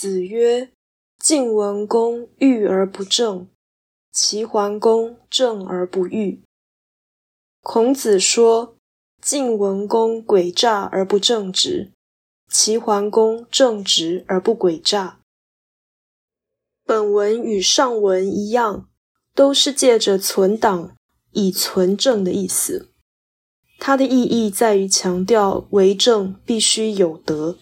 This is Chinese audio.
子曰，晋文公欲而不正，齐桓公正而不欲。孔子说，晋文公诡诈而不正直，齐桓公正直而不诡诈。本文与上文一样，都是借着存党以存正的意思，它的意义在于强调为政必须有德。